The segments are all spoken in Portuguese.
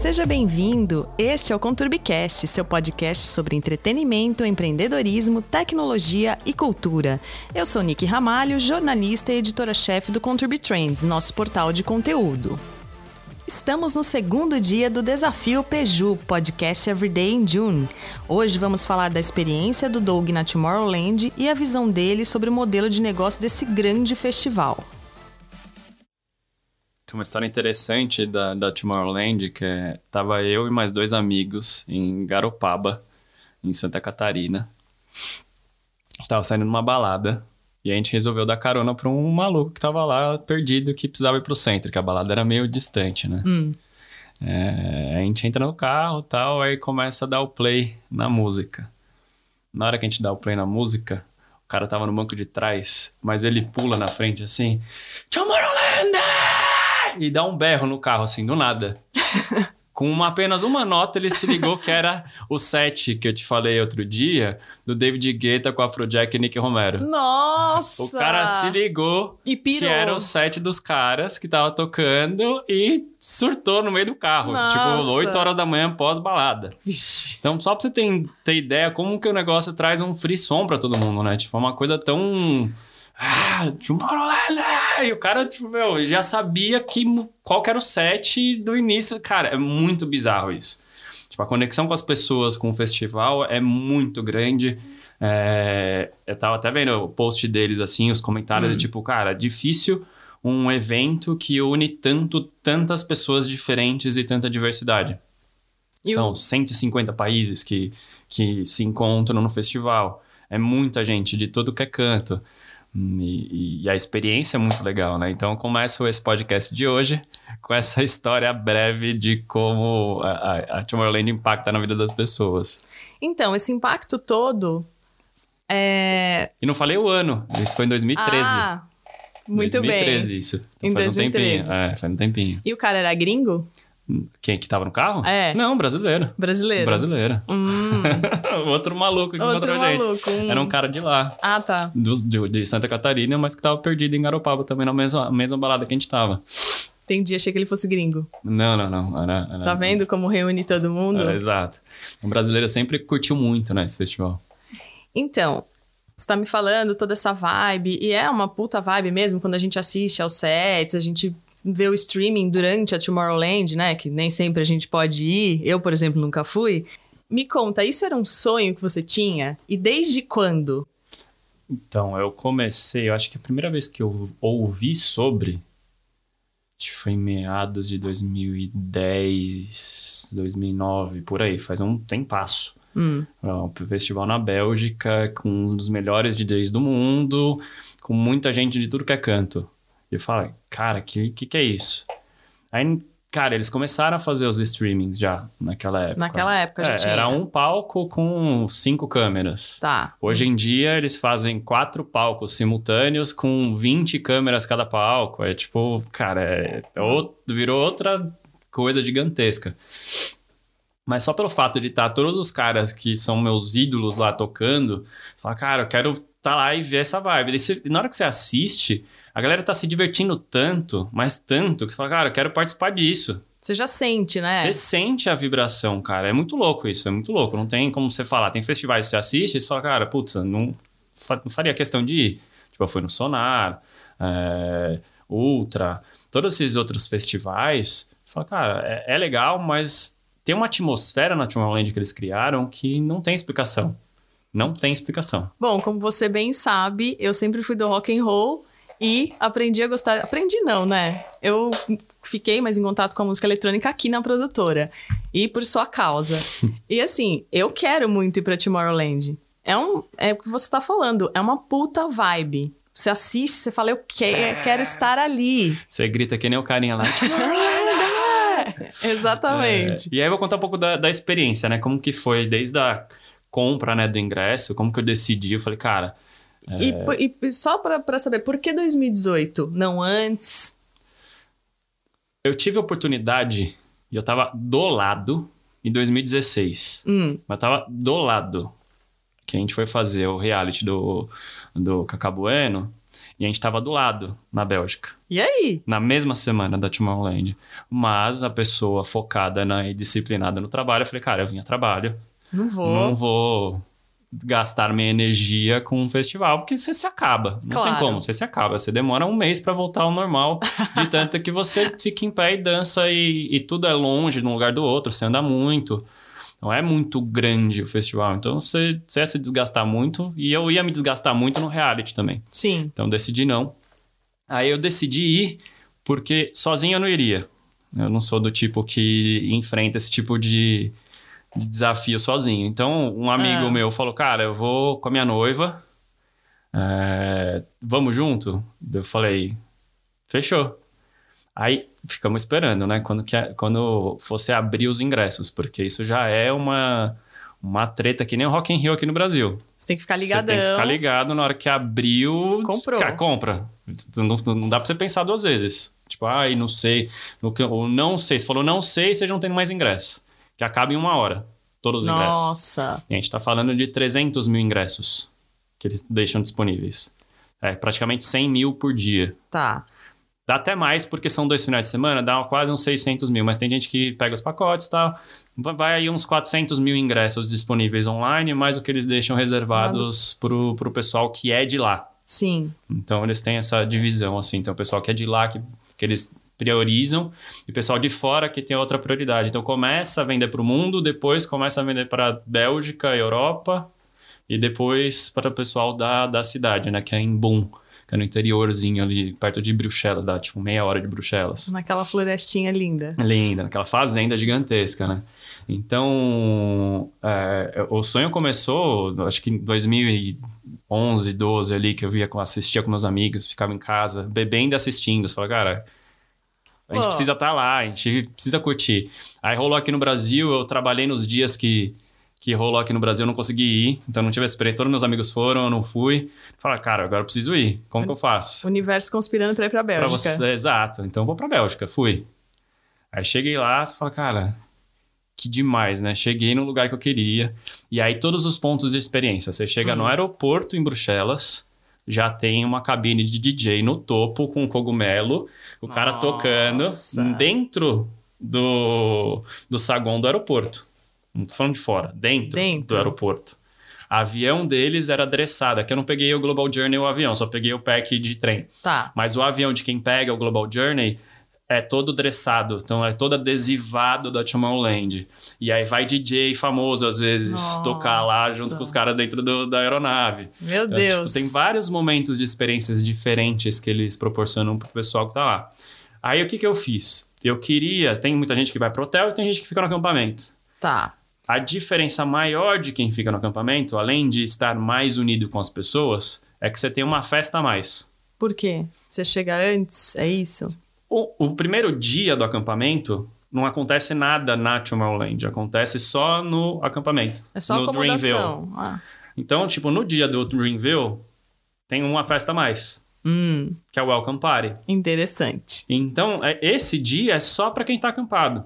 Seja bem-vindo. Este é o Conturbicast, seu podcast sobre entretenimento, empreendedorismo, tecnologia e cultura. Eu sou Nick Ramalho, jornalista e editora-chefe do Conturbi Trends, nosso portal de conteúdo. Estamos no segundo dia do Desafio Peju, podcast Everyday in June. Hoje vamos falar da experiência do Doug na Tomorrowland e a visão dele sobre o modelo de negócio desse grande festival. Tem uma história interessante da, da Tomorrowland, que é, tava eu e mais dois amigos em Garopaba, em Santa Catarina. A gente tava saindo numa balada e a gente resolveu dar carona pra um maluco que tava lá perdido, que precisava ir pro centro, que a balada era meio distante, né? Hum. É, a gente entra no carro tal, aí começa a dar o play na música. Na hora que a gente dá o play na música, o cara tava no banco de trás, mas ele pula na frente assim, Tomorrowland! E dá um berro no carro, assim, do nada. Com uma, apenas uma nota, ele se ligou que era o set que eu te falei outro dia, do David Guetta com Afrojack e Nick Romero. Nossa! O cara se ligou E que pirou. era o set dos caras que tava tocando e surtou no meio do carro. Nossa. Tipo, 8 horas da manhã pós-balada. Então, só pra você ter, ter ideia como que o negócio traz um frisson pra todo mundo, né? Tipo, é uma coisa tão... Ah, Tomorrowland! E o cara, tipo, meu, já sabia que, qual que era o set do início. Cara, é muito bizarro isso. Tipo, a conexão com as pessoas, com o festival é muito grande. É, eu tava até vendo o post deles, assim, os comentários, Hum. tipo, cara, difícil um evento que une tanto, tantas pessoas diferentes e tanta diversidade. E São o- 150 países que, que se encontram no festival. É muita gente de todo que é canto. Hum, E, e a experiência é muito legal, né? Então, eu começo esse podcast de hoje com essa história breve de como a, a, Tomorrowland impacta na vida das pessoas. Então, esse impacto todo é. E não falei o ano, isso foi em 2013. Ah, muito 2013, bem. isso. Então Em faz um 2013. tempinho. É, faz um tempinho. E o cara era gringo? Quem que tava no carro? É. Não, brasileiro. Brasileiro? Brasileiro. Hum, Outro maluco que outro encontrou a gente. maluco. hum. Era um cara de lá. Ah, tá. do, de, de Santa Catarina, mas que tava perdido em Garopaba também, na mesma, mesma balada que a gente tava. Entendi, achei que ele fosse gringo. Não, não, não. Era, era- Tá vendo como reúne todo mundo? Era, exato. O brasileiro sempre curtiu muito, né, esse festival. Então, você tá me falando toda essa vibe, e é uma puta vibe mesmo quando a gente assiste aos sets, a gente vê o streaming durante a Tomorrowland, né? Que nem sempre a gente pode ir. Eu, por exemplo, nunca fui. Me conta, isso era um sonho que você tinha? E desde quando? Então, eu comecei, eu acho que a primeira vez que eu ouvi sobre, foi em meados de 2010, 2009, por aí, faz um tempasso. Hum, É um festival na Bélgica, com um dos melhores DJs do mundo, com muita gente de tudo que é canto. E eu falo, cara, que, que que é isso? Aí, cara, eles começaram a fazer os streamings já, naquela época. naquela época já É, tinha. Era um palco com cinco câmeras. Tá. Hoje em dia, eles fazem quatro palcos simultâneos com 20 câmeras cada palco. É tipo, cara, é, é out- virou outra coisa gigantesca. Mas só pelo fato de estar todos os caras que são meus ídolos lá tocando, fala, cara, eu quero estar lá e ver essa vibe. Daí você- na hora que você assiste, a galera tá se divertindo tanto, mas tanto, que você fala, cara, eu quero participar disso. Você já sente, né? Você sente a vibração, cara. É muito louco isso, é muito louco. Não tem como você falar. Tem festivais que você assiste e você fala, cara, putz, não, não faria questão de ir. Tipo, eu fui no Sonar, é, Ultra, todos esses outros festivais. Você fala, cara, é, é legal, mas tem uma atmosfera na Tomorrowland que eles criaram que não tem explicação. Não tem explicação. Bom, como você bem sabe, eu sempre fui do rock and roll e aprendi a gostar. Aprendi não, né? Eu fiquei mais em contato com a música eletrônica aqui na produtora e por sua causa. e assim, eu quero muito ir pra Tomorrowland. É um, é o que você tá falando, é uma puta vibe. Você assiste, você fala, eu que- quero estar ali. Você grita que nem o carinha lá. Exatamente. É, e aí eu vou contar um pouco da, da experiência, né? Como que foi desde a compra né, do ingresso, como que eu decidi. Eu falei, cara, E, po- e, e só pra, pra saber, por que 2018? Não antes? eu tive a oportunidade e eu tava do lado em 2016. Hum, Mas eu tava do lado. Que a gente foi fazer o reality do, do Cacá Bueno. E a gente estava do lado, na Bélgica. E aí? Na mesma semana da Tomorrowland. Mas a pessoa focada na, e disciplinada no trabalho, eu falei, cara, eu vim a trabalho. Não vou. Não vou gastar minha energia com um festival, porque você se acaba. Não Claro. tem como, você se acaba. Você demora um mês para voltar ao normal, de tanto que você fica em pé e dança e, e tudo é longe de um lugar do outro, você anda muito. Não é muito grande o festival, então você, você ia se desgastar muito e eu ia me desgastar muito no reality também. Sim. Então decidi não. Aí eu decidi ir porque sozinho eu não iria. Eu não sou do tipo que enfrenta esse tipo de desafio sozinho. Então um amigo Ah. meu falou: Cara, eu vou com a minha noiva. é, vamos junto? Eu falei: Fechou. Aí ficamos esperando, né? Quando, que, quando fosse abrir os ingressos, porque isso já é uma, uma treta que nem o Rock in Rio aqui no Brasil. Você tem que ficar Você ligadão. tem que ficar ligado na hora que abriu. Comprou. Cara, compra. Não, não dá pra você pensar duas vezes. Tipo, ai, não sei. No que- Ou não sei. Você falou não sei, você não tem mais ingresso. Que acaba em uma hora. Todos os ingressos. Nossa. A gente tá falando de 300 mil ingressos que eles deixam disponíveis. É praticamente 100 mil por dia. Tá. Dá até mais, porque são dois finais de semana, dá quase uns 600 mil. Mas tem gente que pega os pacotes e tal. Va- Vai aí uns 400 mil ingressos disponíveis online, mais o que eles deixam reservados pro, pro pessoal que é de lá. Sim. Então, eles têm essa divisão, assim. Então, o pessoal que é de lá, que, que eles priorizam, e o pessoal de fora que tem outra prioridade. Então, começa a vender para o mundo, depois começa a vender para Bélgica, Europa, e depois para o pessoal da, da cidade, né? Que é em Bonn, que é no interiorzinho ali, perto de Bruxelas, dá tipo meia hora de Bruxelas. Naquela florestinha linda. Linda, naquela fazenda gigantesca, né? Então, é, o sonho começou, acho que em 2011, 12 ali, que eu via, assistia com meus amigos, ficava em casa, bebendo e assistindo. Você fala, cara, a gente Pô. precisa estar lá, a gente precisa curtir. Aí rolou aqui no Brasil, eu trabalhei nos dias que, que rolou aqui no Brasil, eu não consegui ir, então não tive essa experiência. Todos meus amigos foram, eu não fui. Fala, cara, agora eu preciso ir, como que eu faço? Universo conspirando pra ir pra Pra Bélgica. você, exato. Então eu vou pra Bélgica, fui. Aí cheguei lá, você fala, cara, que demais, né? Cheguei no lugar que eu queria. E aí todos os pontos de experiência. Você chega no aeroporto em Bruxelas, já tem uma cabine de DJ no topo com cogumelo, o cara Nossa. tocando dentro do, do saguão do aeroporto. Não tô falando de fora, dentro, Dentro. do aeroporto. avião deles era adressado. Aqui eu não peguei o Global Journey o avião, só peguei o pack de trem. Tá. Mas o avião de quem pega o Global Journey é todo dressado, então é todo adesivado da Tomorrowland. E aí vai DJ famoso, às vezes, Nossa. tocar lá junto com os caras dentro do- da aeronave. Meu Então, Deus. tipo, tem vários momentos de experiências diferentes que eles proporcionam pro pessoal que tá lá. Aí o que, que eu fiz? Eu queria. Tem muita gente que vai pro hotel e tem gente que fica no acampamento. Tá. A diferença maior de quem fica no acampamento, além de estar mais unido com as pessoas, é que você tem uma festa a mais. Por quê? Você chega antes? É isso? O, o primeiro dia do acampamento não acontece nada na Tomorrowland, acontece só no acampamento. É só no Dreamville. Ah. Então, tipo, no dia do Dreamville, tem uma festa a mais, Hum, que é o Welcome Party. interessante. Então, é- esse dia é só para quem tá acampado.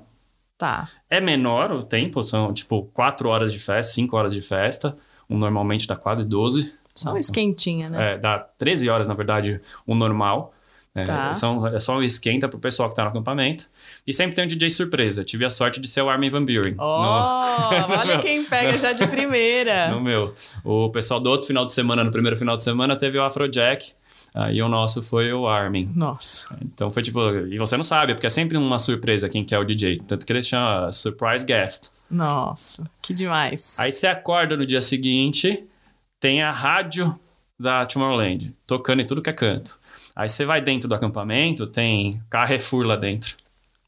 Tá. É menor o tempo, são tipo 4 horas de festa, 5 horas de festa. Um normalmente dá quase 12. Só uma esquentinha, né? É, dá 13 horas, na verdade, o normal. É, Tá. são, é só um esquenta pro pessoal que tá no acampamento. E sempre tem um DJ surpresa. Tive a sorte de ser o Armin Van Buren. Ó, olha quem pega já de primeira. No, no meu. O pessoal do outro final de semana, no primeiro final de semana, teve o Afrojack. Aí o nosso foi o Armin. Nossa. Então foi tipo. E você não sabe, porque é sempre uma surpresa quem que é o DJ. Tanto que ele chama Surprise Guest. Nossa. Que demais. Aí você acorda no dia seguinte, tem a rádio da Tomorrowland tocando em tudo que é canto. Aí você vai dentro do acampamento, tem Carrefour lá dentro.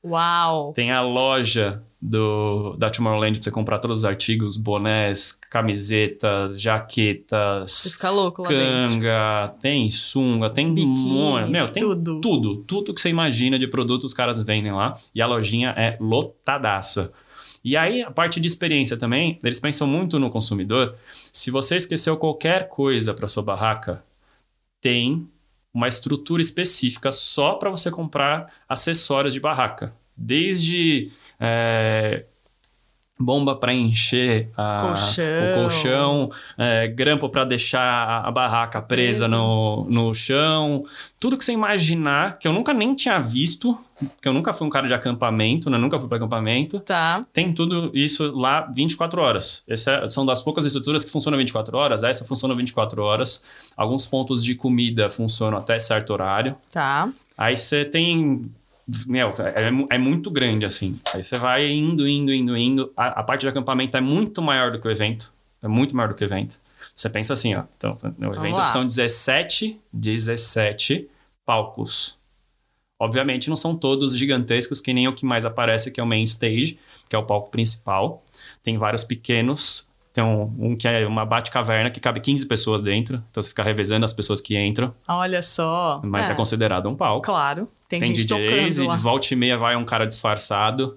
Uau. Tem a loja do, da Tomorrowland pra você comprar todos os artigos, bonés, camisetas, Você jaquetas, fica louco lá dentro. canga, tem sunga, tem Biquíni. Meu, tem tudo. tudo. Tudo que você imagina de produto os caras vendem lá. E a lojinha é lotadaça. E aí, a parte de experiência também, eles pensam muito no consumidor. Se você esqueceu qualquer coisa para sua barraca, tem uma estrutura específica só para você comprar acessórios de barraca. Desde é, bomba para encher a, Colchão. o colchão, é, grampo para deixar a, barraca presa Presa. no, no chão, tudo que você imaginar, que eu nunca nem tinha visto, que eu nunca fui um cara de acampamento, né? Nunca fui para acampamento. Tá. Tem tudo isso lá 24 horas. Essas são das poucas estruturas que funcionam 24 horas. Essa funciona 24 horas. Alguns pontos de comida funcionam até certo horário. Tá. Aí você tem. Meu, é, mu- é muito grande assim. Aí você vai indo, indo, indo, indo. A, a parte de acampamento é muito maior do que o evento. É muito maior do que o evento. Você pensa assim, ó. Então, no evento são 17, 17 palcos. Obviamente não são todos gigantescos, que nem o que mais aparece, que é o main stage, que é o palco principal. Tem vários pequenos. Tem um, um que é uma bate-caverna que cabe 15 pessoas dentro. Então você fica revezando as pessoas que entram. Olha só. Mas é, considerado um palco. Claro. Tem, Tem, gente DJs tocando e lá. de volta e meia vai um cara disfarçado.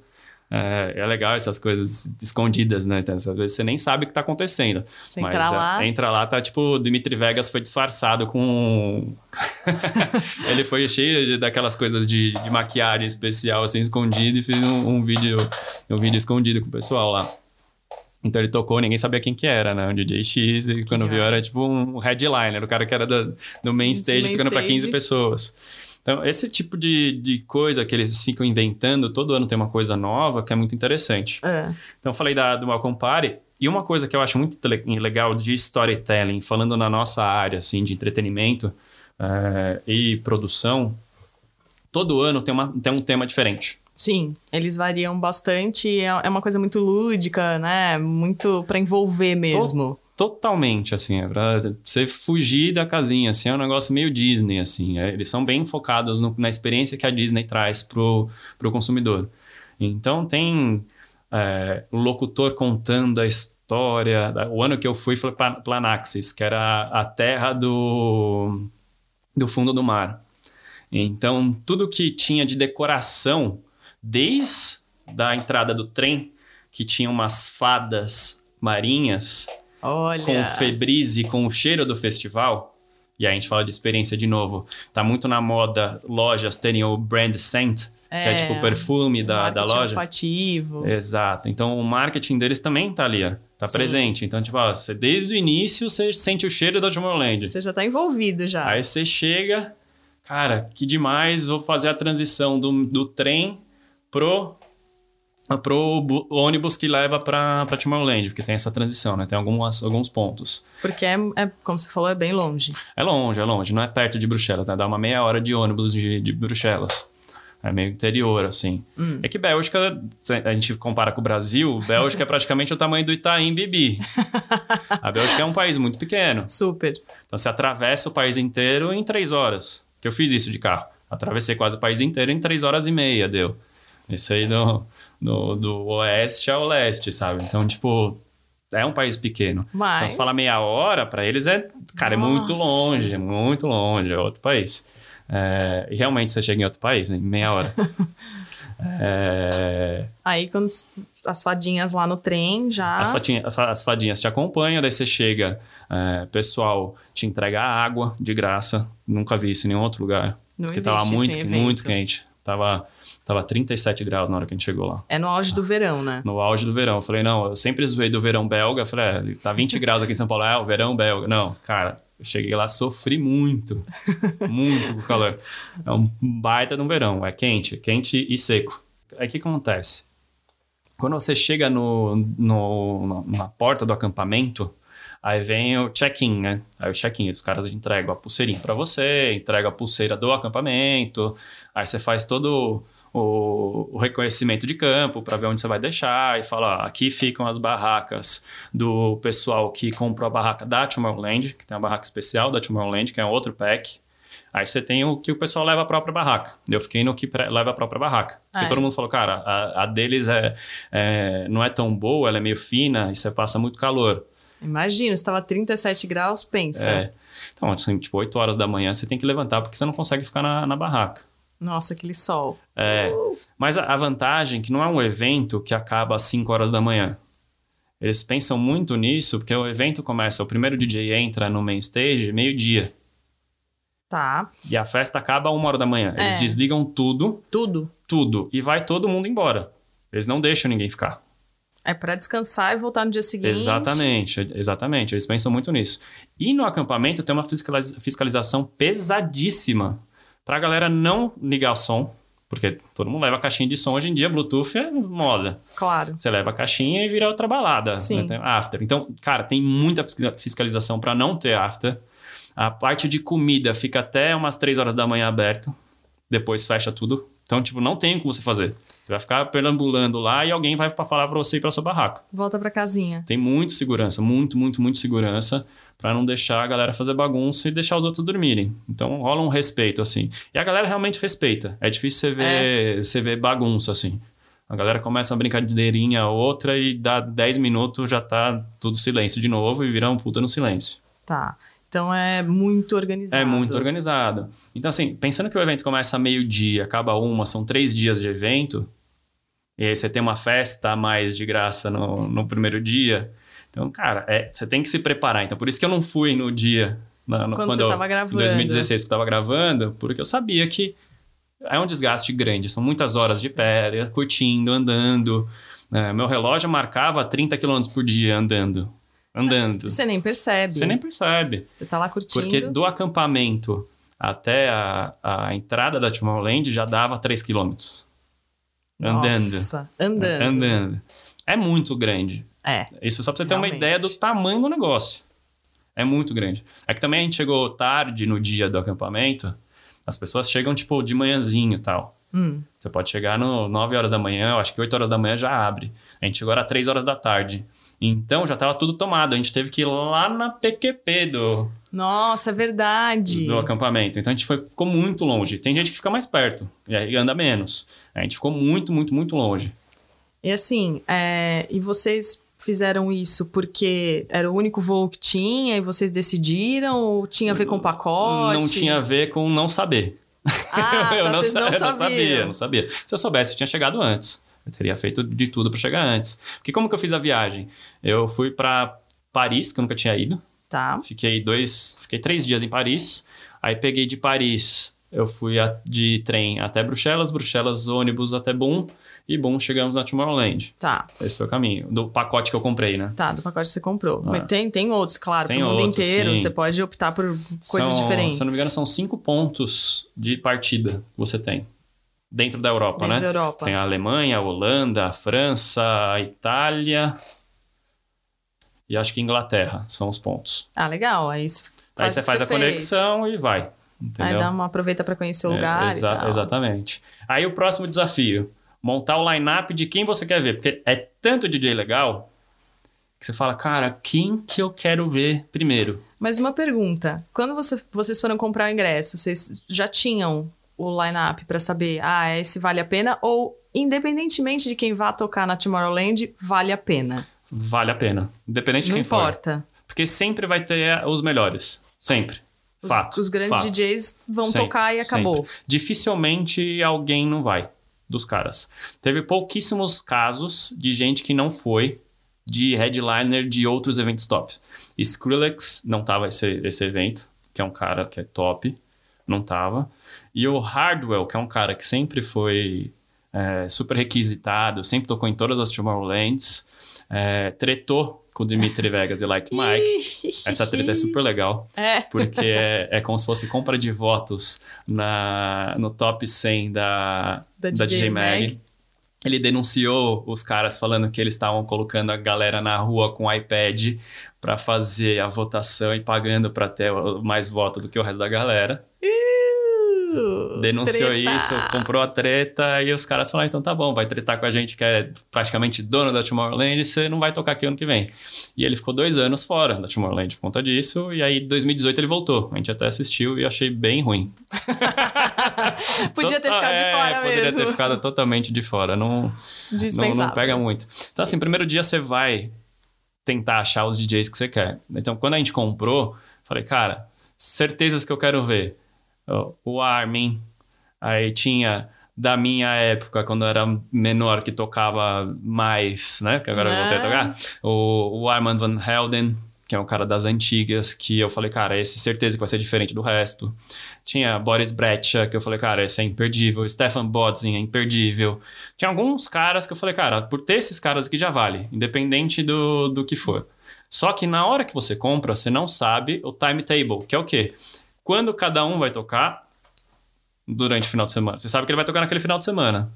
É, é legal essas coisas escondidas, né? Então, às vezes você nem sabe o que tá acontecendo. Você Mas entrar é, lá. entra lá, tá tipo, Dimitri Vegas foi disfarçado com. Ele foi cheio de- daquelas coisas de, de maquiagem especial, assim, escondido, e fez um, um vídeo, um vídeo escondido com o pessoal lá. Então ele tocou, ninguém sabia quem que era, né? Um DJ X, e quando viu era tipo um headliner, o cara que era da- do main Esse stage main tocando pra 15 stage. pessoas. Então, esse tipo de, de coisa que eles ficam inventando, todo ano tem uma coisa nova que é muito interessante. É. Então, eu falei da, do Malcolm Party. E uma coisa que eu acho muito legal de storytelling, falando na nossa área, assim, de entretenimento eh, e produção, todo ano tem, uma, tem um tema diferente. Sim, eles variam bastante. É é uma coisa muito lúdica, né? Muito pra envolver mesmo. Totalmente, assim, é pra você fugir da casinha, assim, é um negócio meio Disney, assim. é, eles são bem focados no- na experiência que a Disney traz pro, pro consumidor. Então, tem é, o locutor contando a história. da- O ano que eu fui foi Pla- Planaxis, que era a terra do, do fundo do mar. Então, tudo que tinha de decoração, desde a entrada do trem, que tinha umas fadas marinhas Olha. com febrise, com o cheiro do festival, e aí a gente fala de experiência de novo, tá muito na moda lojas terem o brand scent, que é É, tipo o perfume da, da loja. olfativo. Exato. Então o marketing deles também tá ali, ó, tá Sim. presente. Então, tipo, ó, você, desde o início você sente o cheiro da Tomorrowland. Você já tá envolvido já. Aí você chega, cara, que demais, vou fazer a transição do, do trem pro, pro bu- ônibus que leva pra Tomorrowland, porque tem essa transição, né? Tem algumas, alguns pontos. Porque é, é, como você falou, é bem longe. É longe, é longe, não é perto de Bruxelas, né? Dá uma meia hora de ônibus de, de Bruxelas. É meio interior, assim. Hum. É que Bélgica, se a gente compara com o Brasil, Bélgica é praticamente o tamanho do Itaim Bibi. A Bélgica é um país muito pequeno. Super. Então você atravessa o país inteiro em três horas. Que eu fiz isso de carro. Atravessei quase o país inteiro em três horas e meia, deu. Isso aí do, do, do oeste ao leste, sabe? Então, tipo, é um país pequeno. Então, Mas. se fala meia hora, pra eles é. Cara, é muito Nossa. longe, é muito longe, é outro país. É, e realmente você chega em outro país, né? Em meia hora. É, Aí, quando as fadinhas lá no trem já. as, fatinha- as fadinhas te acompanham, daí você chega, é, pessoal te entrega água de graça. Nunca vi isso em nenhum outro lugar. Não porque tava muito, muito quente. Tava, tava 37 graus na hora que a gente chegou lá. É no auge do verão, né? No auge do verão. Eu falei, não, eu sempre zoei do verão belga. Eu falei, é, tá 20 graus aqui em São Paulo. É, o verão belga. Não, cara, eu cheguei lá, sofri muito. muito com o calor. É um baita no verão. É quente, quente e seco. Aí o que acontece? Quando você chega no, no, na porta do acampamento, aí vem o check-in, né? Aí o check-in, os caras entregam a pulseirinha para você, entregam a pulseira do acampamento, aí você faz todo o, o reconhecimento de campo para ver onde você vai deixar e fala, ó, aqui ficam as barracas do pessoal que comprou a barraca da Tomorrowland, que tem a barraca especial da Tomorrowland, que é outro pack. Aí você tem o que o pessoal leva a própria barraca. Eu fiquei no que leva a própria barraca. Porque Ah, é. todo mundo falou, cara, a, a deles é, é- não é tão boa, ela é meio fina e você passa muito calor. Imagina, estava 37 graus, pensa. É. Então, assim, tipo, 8 horas da manhã você tem que levantar porque você não consegue ficar na, na barraca. Nossa, aquele sol. É. Mas a, a vantagem é que não é um evento que acaba às 5 horas da manhã. Eles pensam muito nisso porque o evento começa, o primeiro DJ entra no main stage meio-dia. Tá. E a festa acaba uma hora da manhã. Eles É. desligam tudo, Tudo. tudo, e vai todo mundo embora. Eles não deixam ninguém ficar. É para descansar e voltar no dia seguinte. Exatamente, exatamente. Eles pensam muito nisso. E no acampamento tem uma fiscalização pesadíssima para a galera não ligar o som, porque todo mundo leva caixinha de som hoje em dia, Bluetooth é moda. Claro. Você leva a caixinha e vira outra balada. Sim. Né? After. Então, cara, tem muita fiscalização para não ter after. A parte de comida fica até umas 3 horas da manhã aberto. Depois fecha tudo. Então, tipo, não tem como você fazer. Você vai ficar perambulando lá e alguém vai para falar para você ir para sua barraca. Volta para casinha. Tem muito segurança, muito, muito, muito segurança para não deixar a galera fazer bagunça e deixar os outros dormirem. Então rola um respeito assim. E a galera realmente respeita. É difícil você ver, é. você ver bagunça assim. A galera começa uma brincadeirinha outra e dá 10 minutos já tá tudo silêncio de novo e vira um puta no silêncio. Tá. Então é muito organizado. É muito organizado. Então, assim, pensando que o evento começa meio-dia, acaba uma, são três dias de evento, e aí você tem uma festa a mais de graça no, no primeiro dia. Então, cara, é, você tem que se preparar. Então, por isso que eu não fui no dia. Na, no, quando, quando você estava gravando. Em 2016, que eu estava gravando, porque eu sabia que é um desgaste grande. São muitas horas de pé, curtindo, andando. É, meu relógio marcava 30 km por dia andando andando. Você nem percebe. Você nem percebe. Você tá lá curtindo. Porque do acampamento até a, a entrada da Tomorrowland já dava 3 quilômetros. Andando. Nossa, andando. Andando. É muito grande. É. Isso só pra você ter realmente. uma ideia do tamanho do negócio. É muito grande. É que também a gente chegou tarde no dia do acampamento. As pessoas chegam, tipo, de manhãzinho e tal. Hum. Você pode chegar no 9 horas da manhã, eu acho que 8 horas da manhã já abre. A gente chegou às 3 horas da tarde. Então já estava tudo tomado. A gente teve que ir lá na PQP do. Nossa, é verdade. Do acampamento. Então a gente foi, ficou muito longe. Tem gente que fica mais perto e aí anda menos. A gente ficou muito, muito, muito longe. E assim, é... e vocês fizeram isso porque era o único voo que tinha e vocês decidiram ou tinha a ver com o pacote? Não tinha a ver com não saber. Ah, eu, tá, não, não, eu não sabia, não sabia. Se eu soubesse, eu tinha chegado antes. Eu teria feito de tudo para chegar antes. Porque como que eu fiz a viagem? Eu fui para Paris, que eu nunca tinha ido. Tá. Fiquei dois, fiquei três dias em Paris. Aí peguei de Paris, eu fui a, de trem até Bruxelas, Bruxelas ônibus até Boom e Boom chegamos na Tomorrowland. Tá. Esse foi o caminho do pacote que eu comprei, né? Tá, do pacote que você comprou. Ah. Mas tem, tem outros, claro, tem pro mundo outros, inteiro. Sim. Você pode optar por coisas são, diferentes. Se eu não me engano, são cinco pontos de partida que você tem dentro da Europa, dentro né? Da Europa. Tem a Alemanha, a Holanda, a França, a Itália e acho que Inglaterra são os pontos. Ah, legal. Aí, Aí você faz a fez. conexão e vai. Entendeu? Aí dá uma aproveita para conhecer o é, lugar. É, exa exatamente. Aí o próximo desafio: montar o line-up de quem você quer ver. Porque é tanto DJ legal que você fala, cara, quem que eu quero ver primeiro? Mas uma pergunta: quando você, vocês foram comprar o ingresso, vocês já tinham o line-up para saber, ah, esse vale a pena? Ou, independentemente de quem vá tocar na Tomorrowland, vale a pena? Vale a pena. Independente de Não quem importa. for. Porque sempre vai ter os melhores. Sempre. Os, fato. Os grandes fato. DJs vão sempre, tocar e acabou. Sempre. Dificilmente alguém não vai dos caras. Teve pouquíssimos casos de gente que não foi de headliner de outros eventos top. Skrillex não tava esse, esse evento, que é um cara que é top, não tava. E o Hardwell, que é um cara que sempre foi é, super requisitado, sempre tocou em todas as Tomorrowlands, é, tretou com o Dimitri Vegas e Like Mike. Essa treta é super legal. É. Porque é, é como se fosse compra de votos na, no top 100 da, da, da DJ, DJ Mag. Mag. Ele denunciou os caras falando que eles estavam colocando a galera na rua com iPad para fazer a votação e pagando para ter mais voto do que o resto da galera. Denunciou treta. isso, comprou a treta e os caras falaram: então tá bom, vai tretar com a gente que é praticamente dono da Tomorrowland, você não vai tocar aqui ano que vem. E ele ficou dois anos fora da Tomorrowland por conta disso, e aí em 2018 ele voltou. A gente até assistiu e achei bem ruim. podia ter ficado de fora é, mesmo. Poderia ter ficado totalmente de fora, não, não, não pega muito. Então, assim, primeiro dia você vai tentar achar os DJs que você quer. Então, quando a gente comprou, falei, cara, certezas que eu quero ver o Armin, aí tinha da minha época, quando eu era menor, que tocava mais, né? Que agora eu voltei a tocar. O, o Armand Van Helden, que é um cara das antigas, que eu falei, cara, esse certeza que vai ser diferente do resto. Tinha Boris Brecha, que eu falei, cara, esse é imperdível. Stefan Bodzin é imperdível. Tinha alguns caras que eu falei, cara, por ter esses caras aqui já vale, independente do, do que for. Só que na hora que você compra, você não sabe o timetable, que é o quê? Quando cada um vai tocar durante o final de semana. Você sabe que ele vai tocar naquele final de semana,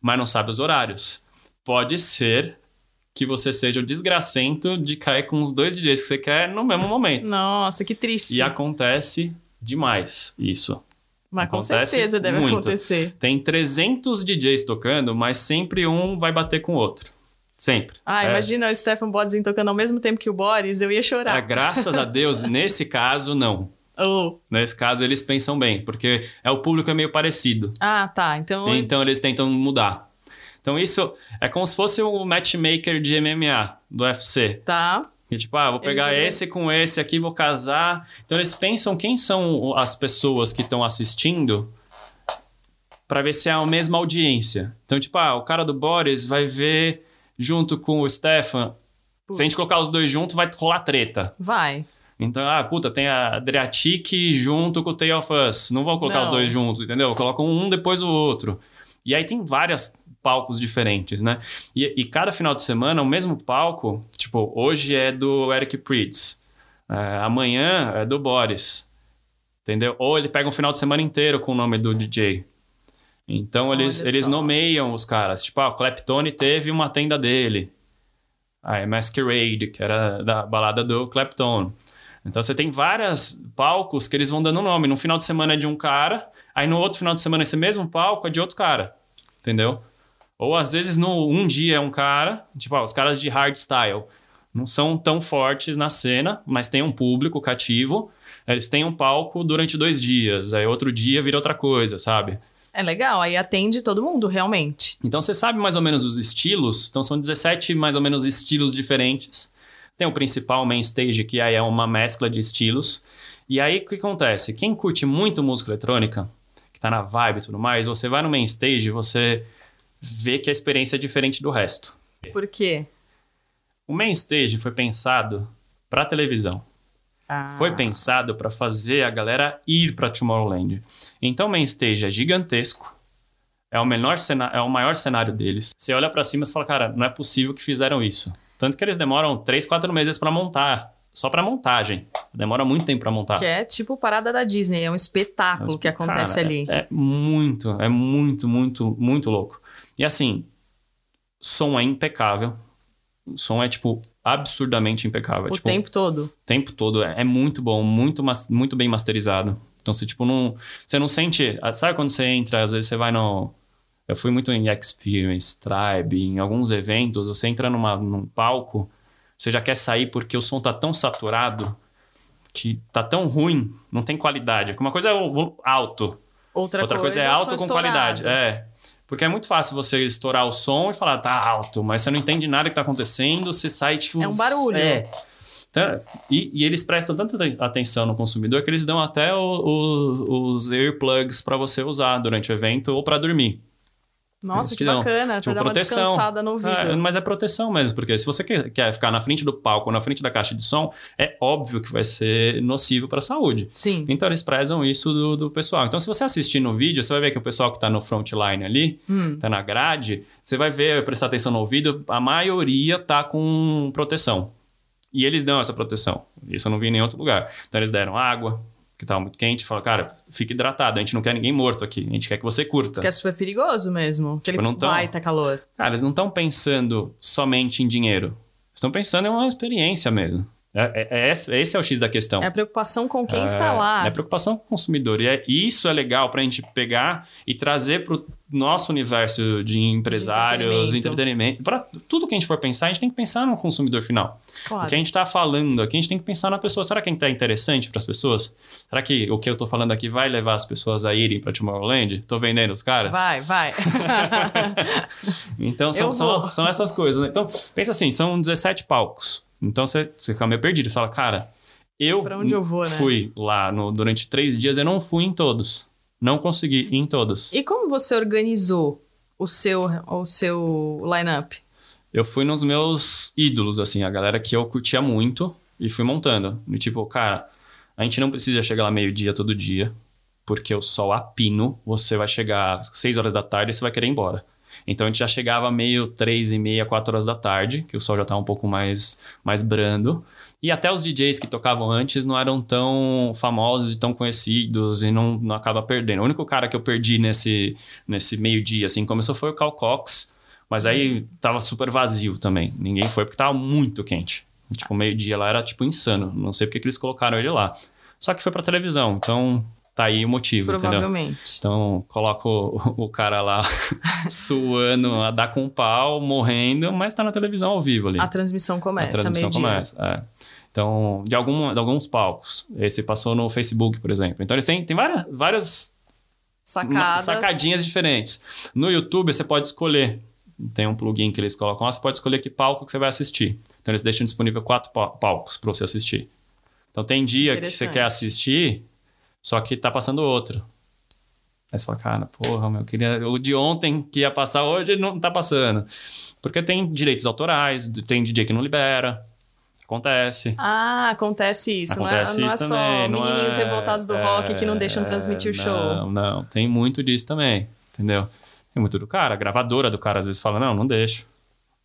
mas não sabe os horários. Pode ser que você seja o desgracento de cair com os dois DJs que você quer no mesmo momento. Nossa, que triste. E acontece demais isso. Mas com acontece certeza deve muito. acontecer. Tem 300 DJs tocando, mas sempre um vai bater com o outro. Sempre. Ah, É- imagina o Stefan Bodzin tocando ao mesmo tempo que o Boris, eu ia é, chorar. graças a Deus, nesse caso, não. Oh. Nesse caso, eles pensam bem, porque é o público é meio parecido. Ah, tá. Então, Então eles tentam mudar. Então isso é como se fosse o matchmaker de MMA do UFC. tá. E tipo, ah, vou pegar Eles- esse com esse aqui, vou casar. Então eles pensam quem são as pessoas que estão assistindo para ver se é a mesma audiência. Então, tipo, ah, o cara do Boris vai ver junto com o Stefan. Se a gente colocar os dois juntos, vai rolar treta. Vai. Então, ah, puta, tem a Adriatic junto com o Tale of Us. Não vou colocar Não. os dois juntos, entendeu? Coloca um depois o outro. E aí tem vários palcos diferentes, né? E, e cada final de semana, o mesmo palco, tipo, hoje é do Eric Prydz, é, amanhã é do Boris, entendeu? Ou ele pega um final de semana inteiro com o nome do DJ. Então eles, Olha eles só. nomeiam os caras. Tipo, ah, o Claptone teve uma tenda dele. Ah, é Masquerade, que era da balada do Clapton. Então você tem vários palcos que eles vão dando nome. No final de semana é de um cara, aí no outro final de semana esse mesmo palco é de outro cara. Entendeu? Ou às vezes no um dia é um cara, tipo, ah, os caras de hardstyle não são tão fortes na cena, mas tem um público cativo. Eles têm um palco durante dois dias, aí outro dia vira outra coisa, sabe? É legal, aí atende todo mundo, realmente. Então você sabe mais ou menos os estilos. Então são 17 mais ou menos estilos diferentes. Tem o principal main stage, que aí é uma mescla de estilos. E aí o que acontece? Quem curte muito música eletrônica, que tá na vibe e tudo mais, você vai no main stage, você vê que a experiência é diferente do resto. Por quê? O main stage foi pensado para televisão. Ah, Foi pensado para fazer a galera ir para Tomorrowland. Então o main stage é gigantesco. É o, menor cena- é o maior cenário deles. Você olha para cima e fala, cara, não é possível que fizeram isso. Tanto que eles demoram 3, 4 meses para montar. Só para montagem. Demora muito tempo para montar. Que é tipo parada da Disney, é um espetáculo que acontece Cara, ali. É, é muito, é muito, muito, muito louco. E assim, som é impecável. O som é, tipo, absurdamente impecável. o tipo, tempo todo. o tempo todo. É, é muito bom, muito, mas- muito bem masterizado. Então, você, tipo, não... Você não sente... Sabe quando você entra, às vezes você vai no... Eu fui muito em Experience, Tribe, em alguns eventos, você entra numa, num palco, você já quer sair porque o som tá tão saturado que tá tão ruim, não tem qualidade. Uma coisa é alto, Outra, outra coisa, é o alto som com qualidade. estourado. É. Porque é muito fácil você estourar o som e falar, tá alto, mas você não entende nada que tá acontecendo, você sai tipo. É um barulho. É. Então, e, e eles prestam tanta aten- atenção no consumidor que eles dão até o- o- os earplugs para você usar durante o evento ou para dormir. Nossa, que bacana, pra tipo, dar uma proteção. descansada no ouvido. É, mas é proteção mesmo, porque se você quer, quer ficar na frente do palco, na frente da caixa de som, é óbvio que vai ser nocivo para a saúde. Sim. Então eles prezam isso do, do pessoal. Então, se você assistir no vídeo, você vai ver que o pessoal que tá no frontline ali, Hum. tá na grade, você vai ver, prestar atenção no ouvido, a maioria tá com proteção. E eles dão essa proteção. Isso eu não vi em nenhum outro lugar. Então eles deram água, que tava muito quente, falaram, cara, fique hidratado, a gente não quer ninguém morto aqui, a gente quer que você curta. Que é super perigoso mesmo. Aquele Tipo, não tão- baita calor. Cara, eles não estão pensando somente em dinheiro. Estão pensando em uma experiência mesmo. É, é- é esse, é o X da questão. É a preocupação com quem É, está lá. É preocupação com o consumidor. E é, isso é legal para a gente pegar e trazer para o nosso universo de empresários, entretenimento. entretenimento. Para tudo que a gente for pensar, a gente tem que pensar no consumidor final. O Claro. que a gente está falando aqui, a gente tem que pensar na pessoa. Será que está interessante para as pessoas? Será que o que eu estou falando aqui vai levar as pessoas a irem para Tomorrowland? Estou vendendo os caras? Vai, vai. Então são, são, são essas coisas. né? Então, pensa assim, são 17 palcos. Então você, você fica meio perdido. Você fala, cara, eu, Pra onde eu vou, né? fui lá no- durante três dias, eu não fui em todos. Não consegui ir em todos. e como você organizou o seu, o seu line-up? Eu fui nos meus ídolos, assim, a galera que eu curtia muito. e fui montando. E tipo, cara, a gente não precisa chegar lá meio-dia todo dia, porque o sol a pino, você vai chegar às 6 horas da tarde e você vai querer ir embora. Então a gente já chegava meio três e meia, quatro horas da tarde, que o sol já estava um pouco mais, mais brando. E até os DJs que tocavam antes não eram tão famosos e tão conhecidos e não, não acaba perdendo. O único cara que eu perdi nesse, nesse meio-dia, assim, começou foi o Cal Cox, mas aí tava super vazio também. Ninguém foi porque tava muito quente. Tipo, meio-dia lá era tipo insano. Não sei porque que eles colocaram ele lá. Só que foi pra televisão, então tá aí o motivo, Provavelmente. Entendeu? Então, coloca o, o cara lá suando, a dar com um pau, morrendo, mas tá na televisão ao vivo ali. A transmissão começa, A transmissão começa, é. Então, de, algum, de alguns palcos. Esse passou no Facebook, por exemplo. Então, eles têm, têm várias, várias Sacadas. sacadinhas diferentes. No YouTube, você pode escolher. Tem um plugin que eles colocam lá, você pode escolher que palco que você vai assistir. Então, eles deixam disponível quatro pa- palcos para você assistir. Então, tem dia que você quer assistir, só que tá passando outro. Aí você fala, cara, porra, meu, eu queria. O de ontem que ia passar hoje não tá passando. Porque tem direitos autorais, tem DJ que não libera. Acontece. Ah, acontece isso. Acontece não é, isso não é só não menininhos é- revoltados do rock que não deixam é, transmitir o show. Não, não. Tem muito disso também, entendeu? Tem muito do cara. A gravadora do cara às vezes fala, não, não deixo.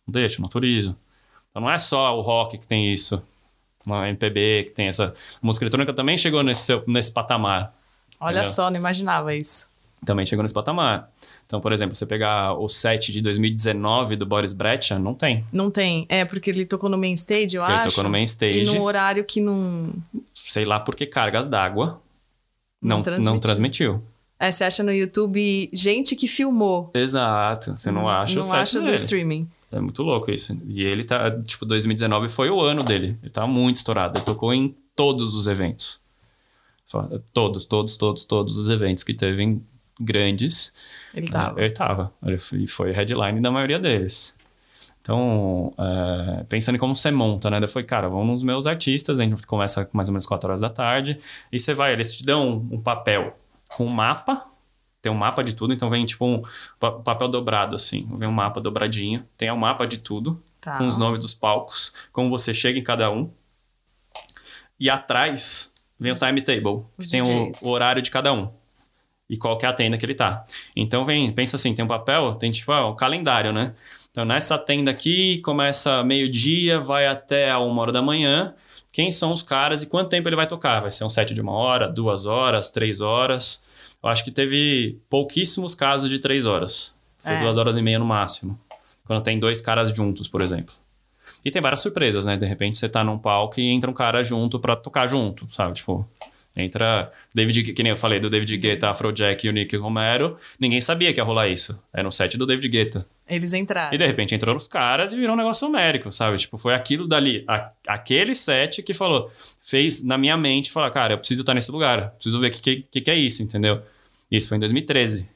Não deixo, não autorizo. Então não é só o rock que tem isso. Não é MPB que tem essa... Música eletrônica também chegou nesse, seu- nesse patamar. Olha Entendeu? só, não imaginava isso. Também chegou nesse patamar. Então, por exemplo, você pegar o set de 2019 do Boris Brejcha, não tem. Não tem. É, porque ele tocou no main stage, eu Porque ele acho. tocou no main E stage. num horário que não. Sei lá por que cargas d'água Não não, transmitiu. não transmitiu. É, você acha no YouTube gente que filmou. Exato. Você não acha o Não set acha do streaming. É muito louco isso. E ele tá, tipo, 2019 foi o ano dele. Ele tá muito estourado. Ele tocou em todos os eventos. Só- Todos, todos, todos, todos os eventos que teve em grandes. Ele tava. Ele tava. Ele foi- foi headline da maioria deles. Então, é, pensando em como você monta, né? Daí foi, cara, vamos nos meus artistas, a gente começa mais ou menos 4 horas da tarde, e você vai, eles te dão um, um papel com um mapa, tem um mapa de tudo, então vem tipo um pa- papel dobrado, assim, vem um mapa dobradinho, tem o mapa de tudo, Tá. com os nomes dos palcos, como você chega em cada um, e atrás vem o timetable, que tem o, o horário de cada um. E qual que é a tenda que ele tá. Então vem, pensa assim, tem um papel, tem tipo ah, o calendário, né? Então nessa tenda aqui começa meio-dia, vai até a uma hora da manhã. Quem são os caras e quanto tempo ele vai tocar? Vai ser um set de uma hora, duas horas, três horas. Eu acho que teve pouquíssimos casos de três horas. Foi É. duas horas e meia no máximo. Quando tem dois caras juntos, por exemplo. E tem várias surpresas, né? De repente você tá num palco e entra um cara junto pra tocar junto, sabe? Tipo, entra David, que nem eu falei do David Guetta, Afrojack e o Nick Romero. Ninguém sabia que ia rolar isso. Era no set do David Guetta. Eles entraram. E de repente entraram os caras e virou um negócio numérico, sabe? Tipo, foi aquilo dali, a- aquele set que falou, fez na minha mente, falar, cara, eu preciso estar nesse lugar, preciso ver o que, que, que é isso, entendeu? Isso foi em 2013.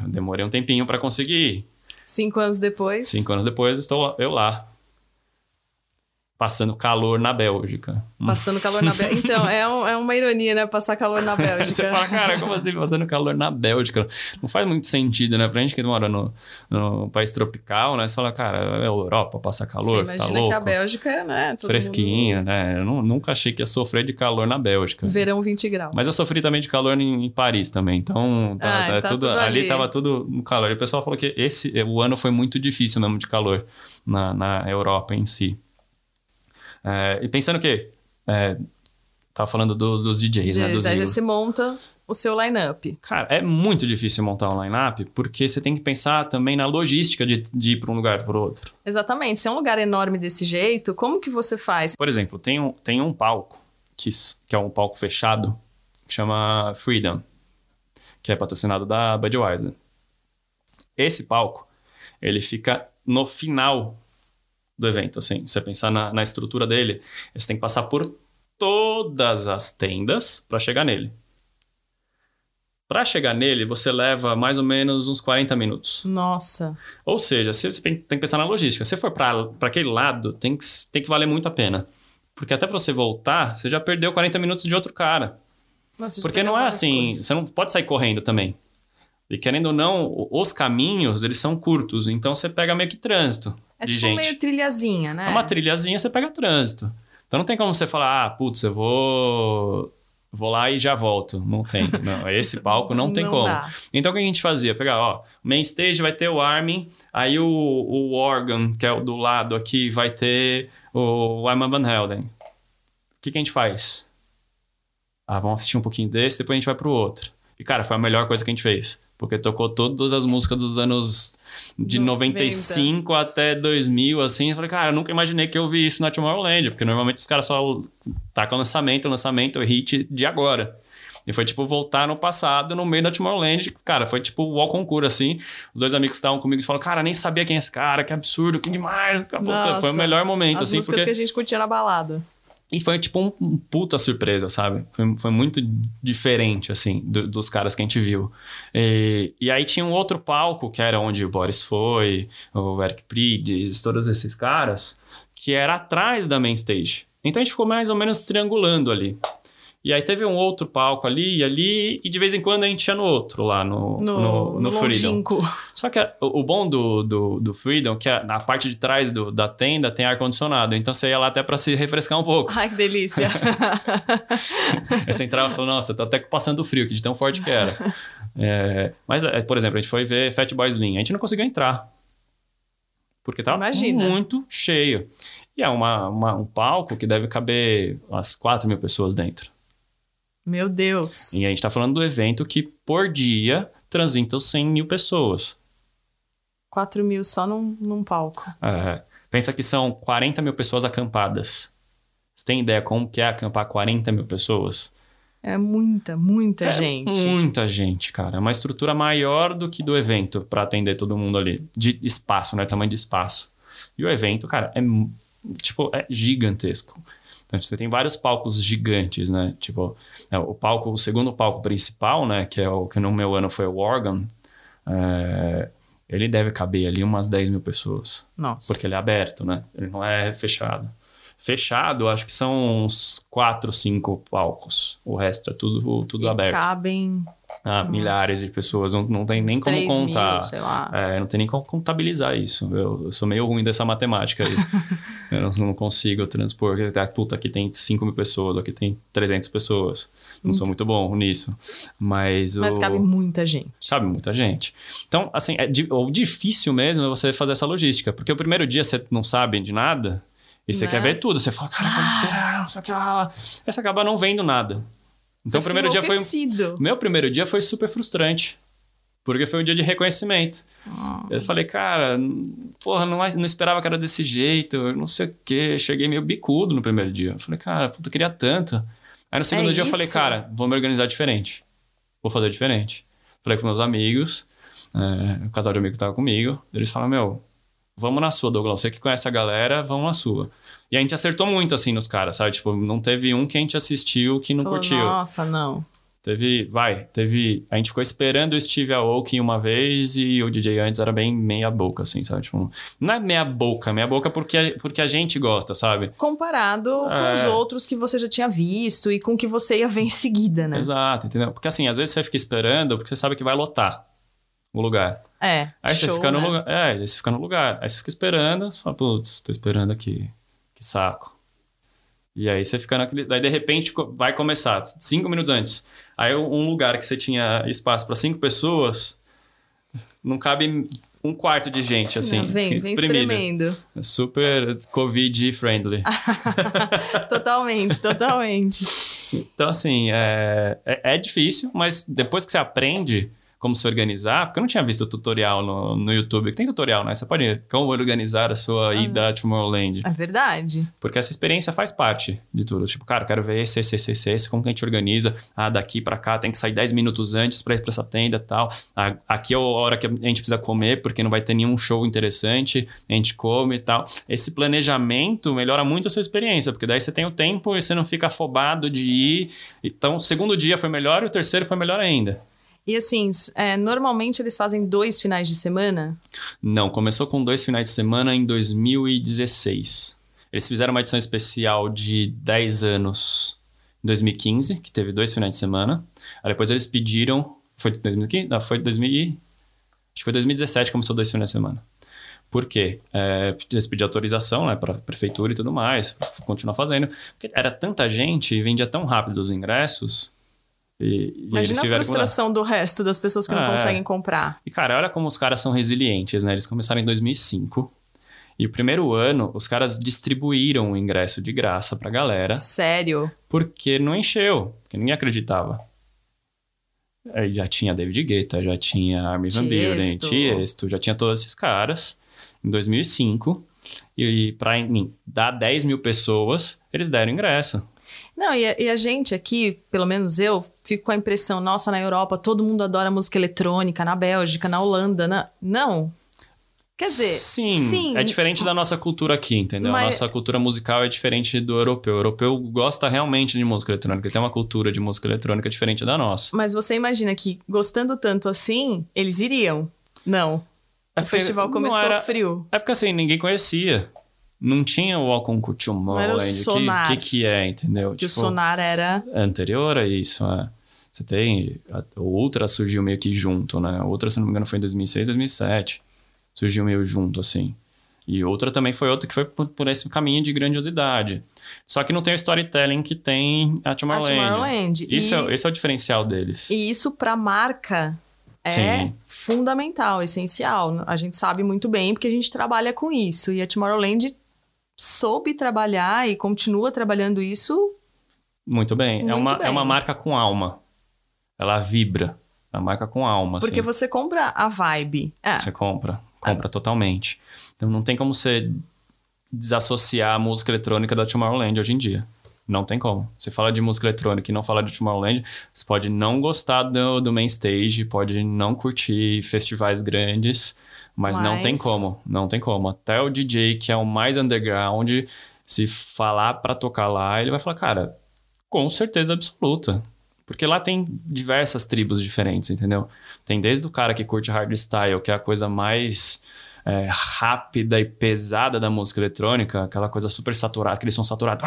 Eu demorei um tempinho pra conseguir ir. Cinco anos depois. Cinco anos depois, estou eu lá. Passando calor na Bélgica. Passando calor na Bélgica. Então, é, um- é uma ironia, né? Passar calor na Bélgica. Você fala, cara, como assim passando calor na Bélgica? Não faz muito sentido, né? Pra gente que mora no, no país tropical, né? Você fala, cara, é Europa, passar calor, Você você tá imagina louco? que a Bélgica é, né? Fresquinha, né? Eu nu- nunca achei que ia sofrer de calor na Bélgica. mundo- Verão 20 graus. Mas eu sofri também de calor em, em Paris também. Então, tá, Ah, tá tá tudo, tudo ali. ali. tava tudo no calor. E o pessoal falou que esse o ano foi muito difícil mesmo de calor na, na Europa em si. É, e pensando que é, tava falando do- dos DJs, né? Dos Aí você monta o seu line-up. Cara, é muito difícil montar um line-up porque você tem que pensar também na logística de, de ir para um lugar para outro. Exatamente. Se é um lugar enorme desse jeito, como que você faz? Por exemplo, tem um, tem um palco que, que é um palco fechado que chama Freedom, que é patrocinado da Budweiser. Esse palco, ele fica no final do evento, assim. Se você pensar na, na estrutura dele, você tem que passar por todas as tendas para chegar nele. Para chegar nele, você leva mais ou menos uns 40 minutos. Nossa. Ou seja, se você tem que pensar na logística. Se for para aquele lado, tem que, tem que valer muito a pena. Porque até para você voltar, você já perdeu 40 minutos de outro cara. Nossa, Porque não é assim, coisas. você não pode sair correndo também. E querendo ou não, os caminhos, eles são curtos, então você pega meio que trânsito É de tipo gente. meio trilhazinha, né? É uma trilhazinha, você pega trânsito. Então não tem como você falar, ah, putz, eu vou vou lá e já volto. Não tem. Não, esse palco não tem Não como. dá. Então o que a gente fazia? Pegar, ó, main stage vai ter o Armin, aí o, o Organ, que é o do lado aqui, vai ter o Wyman Van Helden. O que, que a gente faz? Ah, vamos assistir um pouquinho desse, depois a gente vai pro outro. E, cara, foi a melhor coisa que a gente fez. Porque tocou todas as músicas dos anos de 90. 95 até 2000, assim. Eu falei, cara, eu nunca imaginei que eu vi isso na Tomorrowland. Porque normalmente os caras só tacam lançamento, lançamento, hit de agora. E foi, tipo, voltar no passado, no meio da Tomorrowland. Cara, foi, tipo, o concurso, assim. Os dois amigos estavam comigo falaram, cara, nem sabia quem é esse cara, que absurdo, que demais. Nossa, foi o melhor momento, As assim, porque... que a gente curtia na balada. E foi tipo um, puta surpresa, sabe? Foi, foi muito diferente, assim, do- dos caras que a gente viu. E, e aí tinha um outro palco, que era onde o Boris foi, o Eric Prydz, todos esses caras, que era atrás da main stage. Então a gente ficou mais ou menos triangulando ali. E aí teve um outro palco ali e ali, e de vez em quando a gente ia no outro, lá no, No, no, no Freedom. longínquo. Só que a- o, o bom do, do, do Freedom, que a- na parte de trás do- da tenda tem ar-condicionado. Então você ia lá até pra se refrescar um pouco. Ai, que delícia. Aí você entrava e falou, nossa, tô até passando frio, que de tão forte que era. É, mas, é, por exemplo, a gente foi ver Fat Boy Slim. A gente não conseguiu entrar. Porque tava Imagina. muito cheio. E é uma, uma- um palco que deve caber umas 4 mil pessoas dentro. Meu Deus. E a gente tá falando do evento que, por dia, transitam 100 mil pessoas. 4 mil só num, num palco. É, pensa que são 40 mil pessoas acampadas. Você tem ideia como que é acampar 40 mil pessoas? É muita, muita É gente. Muita gente, cara. É uma estrutura maior do que do evento para atender todo mundo ali. De espaço, né? Tamanho de espaço. E o evento, cara, é tipo, é gigantesco. Então, você tem vários palcos gigantes, né? Tipo, é, o palco, o segundo palco principal, né? Que é o que no meu ano foi o Organ. é, ele deve caber ali umas 10 mil pessoas. Nossa. Porque ele é aberto, né? Ele não é fechado. Fechado, acho que são uns quatro, cinco palcos. O resto é tudo, tudo E aberto. cabem Ah, milhares de pessoas, não, não tem nem uns como 3 contar. Mil, sei lá. É, não tem nem como contabilizar isso. Eu, eu sou meio ruim dessa matemática aí. eu não, não consigo transpor. Ah, Puta, aqui tem 5 mil pessoas, aqui tem 300 pessoas. Não sou muito bom nisso. Mas, Mas cabe muita gente. Sabe, muita gente. Então, assim, é o difícil mesmo é você fazer essa logística. Porque o primeiro dia você não sabe de nada e você Né? quer ver tudo. Você fala, cara, ter, não sei o que lá. Aí você acaba não vendo nada. Então, o primeiro dia foi. um. Meu primeiro dia foi super frustrante. Porque foi o dia de reconhecimento. Ah. Eu falei, cara, porra, não, não esperava que era desse jeito, eu não sei o quê. Cheguei meio bicudo no primeiro dia. Eu falei, cara, puta, eu queria tanto. Aí no segundo É dia eu falei, isso? cara, vou me organizar diferente. Vou fazer diferente. Falei com meus amigos, é, o casal de amigos que tava comigo. Eles falaram, meu, vamos na sua, Douglas. Você que conhece a galera, vamos na sua. E a gente acertou muito, assim, nos caras, sabe? Tipo, não teve um que a gente assistiu que não Falou, curtiu. Nossa, não. Teve, vai, teve. A gente ficou esperando o Steve Aoki uma vez e o DJ antes era bem meia boca, assim, sabe? Tipo, não é meia boca, meia boca porque, porque a gente gosta, sabe? Comparado com É. os outros que você já tinha visto e com que você ia ver em seguida, né? Exato, entendeu? Porque assim, às vezes você fica esperando porque você sabe que vai lotar o lugar. É. Aí você show, fica no né? lugar. É, aí você fica no lugar. Aí você fica esperando, você fala, putz, tô esperando aqui. Que saco. E aí você fica naquele. Daí de repente vai começar, cinco minutos antes. Aí um lugar que você tinha espaço para cinco pessoas, não cabe um quarto de gente, assim. Vem, vem espremendo. Super Covid friendly. totalmente, totalmente. Então, assim, é, é, é difícil, mas depois que você aprende como se organizar, porque eu não tinha visto tutorial no, no YouTube, que tem tutorial, né? Você pode como organizar a sua ida a Tomorrowland. É verdade. Porque essa experiência faz parte de tudo. Tipo, cara, eu quero ver esse, esse, esse, esse, esse, como que a gente organiza. Ah, daqui pra cá tem que sair 10 minutos antes pra ir pra essa tenda e tal. Ah, aqui é a hora que a gente precisa comer, porque não vai ter nenhum show interessante. A gente come e tal. Esse planejamento melhora muito a sua experiência, porque daí você tem o tempo e você não fica afobado de ir. Então, o segundo dia foi melhor e o terceiro foi melhor ainda. E assim, é, normalmente eles fazem dois finais de semana? Não, começou com dois finais de semana em 2016. Eles fizeram uma edição especial de 10 anos em 2015, que teve dois finais de semana. Aí depois eles pediram. Foi 2015? Não, foi 2000. e- Acho que foi 2017 que começou dois finais de semana. Por quê? É, eles pediam autorização né, para a prefeitura e tudo mais, continuar fazendo. Porque era tanta gente e vendia tão rápido os ingressos. E, e Imagina a frustração do resto das pessoas que não Ah, é. conseguem comprar. E, cara, olha como os caras são resilientes, né? Eles começaram em 2005. E o primeiro ano, os caras distribuíram o ingresso de graça pra galera, Sério. porque não encheu, porque ninguém acreditava. Aí já tinha David Guetta, já tinha Armin Van Buren, Tiesto. Já tinha todos esses caras em 2005. E pra em- dar 10 mil pessoas, eles deram ingresso. Não, e a, e a gente aqui, pelo menos eu, fico com a impressão, nossa, na Europa todo mundo adora música eletrônica, na Bélgica, na Holanda, na... não. Quer dizer, sim, sim, é diferente da nossa cultura aqui, entendeu? A Mas- nossa cultura musical é diferente do europeu. O europeu gosta realmente de música eletrônica, ele tem uma cultura de música eletrônica diferente da nossa. mas você imagina que gostando tanto assim, eles iriam? Não. É O festival começou era- frio. É porque assim, ninguém conhecia. Não tinha o Não era o que, que, que é, entendeu? Que o sonar era. é anterior a isso. é. Você tem. A, o Ultra surgiu meio que junto, né? O Ultra, se não me engano, foi em 2006, 2007. Surgiu meio junto, assim. E outra também foi outra que foi por, por esse caminho de grandiosidade. Só que não tem o storytelling que tem a A Tomorrowland. Tomorrowland. Isso e, é, esse é o diferencial deles. e isso pra marca é Sim. fundamental, essencial. A gente sabe muito bem porque a gente trabalha com isso. E a Tomorrowland soube trabalhar e continua trabalhando isso. Muito bem. é, Muito uma, é bem. uma marca com alma. Ela vibra. É uma marca com alma. Porque assim. você compra a vibe. É, Você compra. Compra totalmente. Então não tem como você desassociar a música eletrônica da Tomorrowland hoje em dia. Não tem como. Você fala de música eletrônica e não fala de Tomorrowland, você pode não gostar do, do main stage, pode não curtir festivais grandes, mas, não tem como, não tem como. Até o DJ que é o mais underground, se falar para tocar lá, ele vai falar, cara, com certeza absoluta. Porque lá tem diversas tribos diferentes, entendeu? Tem desde o cara que curte hardstyle, que é a coisa mais é, rápida e pesada da música eletrônica, aquela coisa super saturada, aquele som saturado,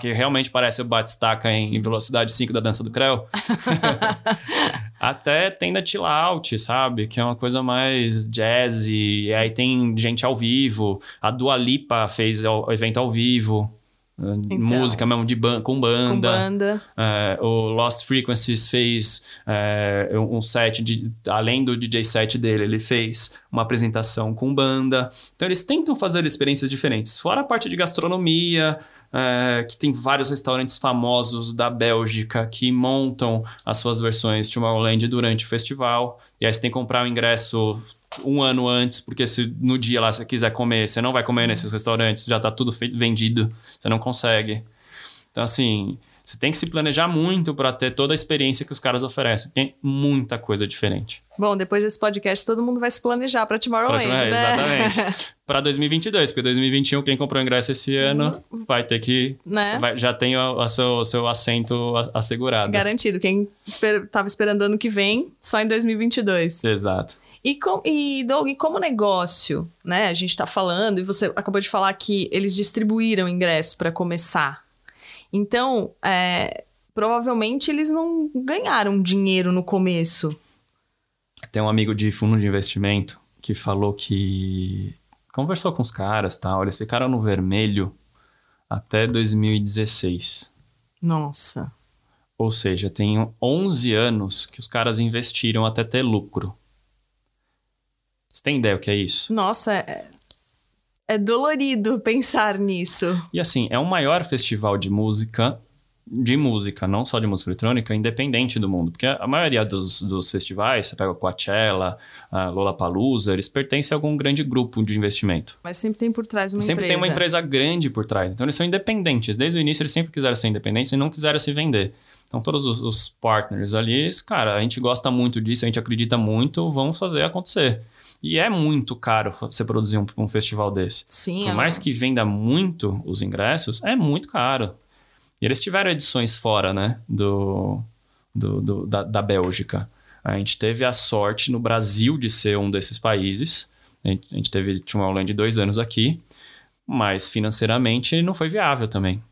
que realmente parece o batistaca em velocidade 5 da dança do Creu. Até tem da chill out, sabe? Que é uma coisa mais jazzy, e aí tem gente ao vivo. A Dua Lipa fez o evento ao vivo. Música mesmo de ban com com banda. banda. É, o Lost Frequencies fez é, um set, de, além do DJ set dele, ele fez uma apresentação com banda. Então eles tentam fazer experiências diferentes. Fora a parte de gastronomia, é, que tem vários restaurantes famosos da Bélgica que montam as suas versões Tomorrowland durante o festival. E aí você tem que comprar o ingresso um ano antes, porque se no dia lá você quiser comer, você não vai comer nesses restaurantes, já tá tudo vendido, você não consegue. Então, assim, você tem que se planejar muito para ter toda a experiência que os caras oferecem. Tem muita coisa diferente. Bom, depois desse podcast, todo mundo vai se planejar pra Tomorrowland, Pra- é, né? Exatamente. para 2022, porque 2021, quem comprou ingresso esse ano vai ter que. Né? vai- já tem o, o seu, o seu assento assegurado. Garantido. Quem esper... tava esperando ano que vem, só em 2022. Exato. E, com, e Doug, e como negócio, né? A gente tá falando, e você acabou de falar que eles distribuíram ingresso para começar. Então, é, provavelmente eles não ganharam dinheiro no começo. Tem um amigo de fundo de investimento que falou que conversou com os caras tal, eles ficaram no vermelho até 2016. Nossa. Ou seja, tem 11 anos que os caras investiram até ter lucro. Você tem ideia o que é isso? Nossa, é, é dolorido pensar nisso. E assim, é o maior festival de música, de música, não só de música eletrônica, independente do mundo. Porque a maioria dos, dos festivais, você pega o Coachella, a Lollapalooza, eles pertencem a algum grande grupo de investimento. Mas sempre tem por trás uma sempre empresa. tem uma empresa grande por trás. Então eles são independentes. Desde o início eles sempre quiseram ser independentes e não quiseram se vender. Então todos os, os partners ali, cara, a gente gosta muito disso, a gente acredita muito, vamos fazer acontecer. E é muito caro você produzir um, um festival desse. Sim, Por é mais que venda muito os ingressos, é muito caro. E eles tiveram edições fora, né? Do, do, do- da, da Bélgica. A gente teve a sorte no Brasil de ser um desses países. A gente, a gente teve Tomorrowland dois anos aqui, mas financeiramente não foi viável também.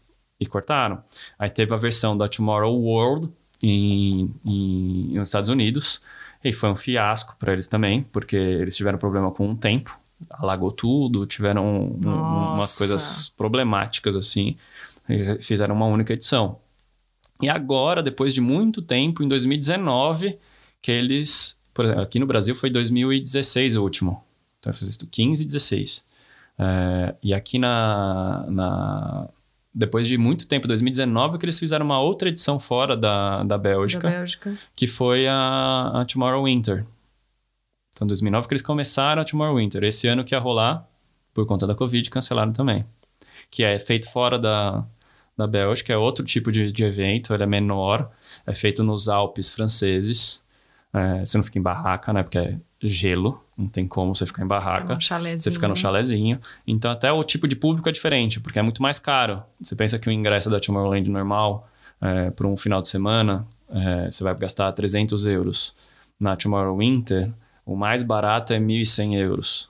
E cortaram. Aí teve a versão da Tomorrow World, em, em, nos Estados Unidos. E foi um fiasco para eles também, porque eles tiveram problema com o tempo, alagou tudo, tiveram um, umas coisas problemáticas assim, fizeram uma única edição. E agora, depois de muito tempo, em 2019, que eles, por exemplo, aqui no Brasil foi 2016 o último, então eu fiz isso 15 e 16. É, e aqui na, na depois de muito tempo, 2019, que eles fizeram uma outra edição fora da, da Bélgica. Da Bélgica. Que foi a, a Tomorrow Winter. Então, 2009 que eles começaram a Tomorrow Winter. Esse ano que ia rolar, por conta da Covid, cancelaram também. Que é feito fora da, da Bélgica, é outro tipo de, de evento, ele é menor, é feito nos Alpes franceses. É, você não fica em barraca, né? Porque é gelo, não tem como você ficar em barraca. Um você fica no chalezinho. Então, até o tipo de público é diferente, porque é muito mais caro. Você pensa que o ingresso da Tomorrowland normal, é, por um final de semana, é, você vai gastar 300 euros. Na Tomorrow Winter, o mais barato é 1.100 euros.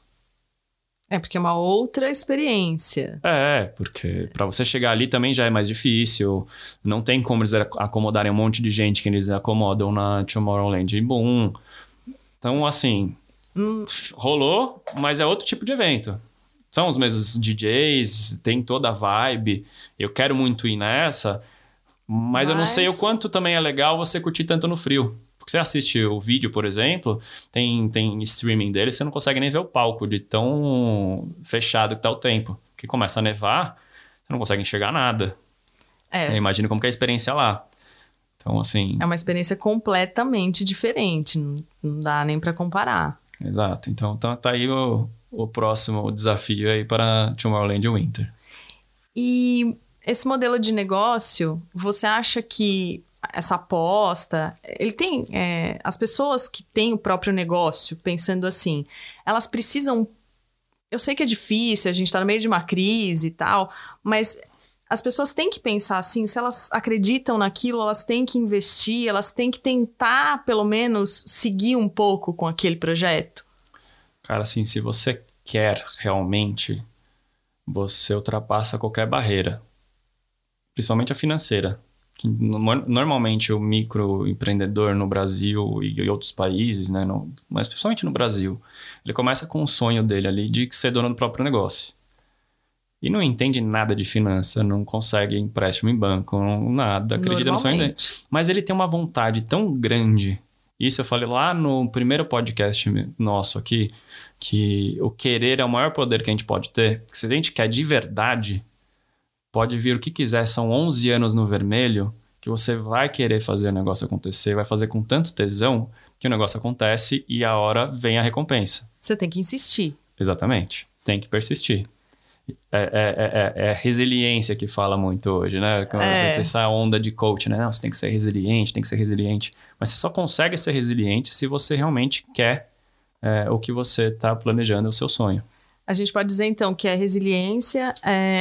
É, porque é uma outra experiência. É, porque para você chegar ali também já é mais difícil. Não tem como eles acomodarem um monte de gente que eles acomodam na Tomorrowland Boom. Então, assim. Rolou, mas é outro tipo de evento. São os mesmos DJs, tem toda a vibe. Eu quero muito ir nessa, mas, mas... eu não sei o quanto também é legal você curtir tanto no frio. Porque você assiste o vídeo, por exemplo, tem, tem streaming dele, você não consegue nem ver o palco de tão fechado que tá o tempo. Que começa a nevar, você não consegue enxergar nada. É. Imagina como que é a experiência lá. Então, assim. É uma experiência completamente diferente. Não dá nem para comparar. Exato. Então, tá, tá aí o, o próximo desafio aí para Tomorrowland Winter. E esse modelo de negócio, você acha que essa aposta, ele tem é, as pessoas que têm o próprio negócio, pensando assim, elas precisam. Eu sei que é difícil, a gente está no meio de uma crise e tal, mas as pessoas têm que pensar assim, se elas acreditam naquilo, elas têm que investir, elas têm que tentar, pelo menos, seguir um pouco com aquele projeto. Cara, assim, se você quer realmente, você ultrapassa qualquer barreira, principalmente a financeira normalmente o microempreendedor no Brasil e em outros países, né, no, mas principalmente no Brasil, ele começa com o sonho dele ali de ser dono do próprio negócio. E não entende nada de finança, não consegue empréstimo em banco, não, nada, acredita no sonho dele. Mas ele tem uma vontade tão grande. Isso eu falei lá no primeiro podcast nosso aqui, que o querer é o maior poder que a gente pode ter. Que se a gente quer de verdade, pode vir o que quiser, são 11 anos no vermelho, que você vai querer fazer o negócio acontecer, vai fazer com tanto tesão que o negócio acontece e a hora vem a recompensa. Você tem que insistir. Exatamente, tem que persistir. É, é, é, é, é resiliência que fala muito hoje, né? É. Essa onda de coach, né? Não, você tem que ser resiliente, tem que ser resiliente. Mas você só consegue ser resiliente se você realmente quer é, o que você está planejando, o seu sonho. A gente pode dizer, então, que é resiliência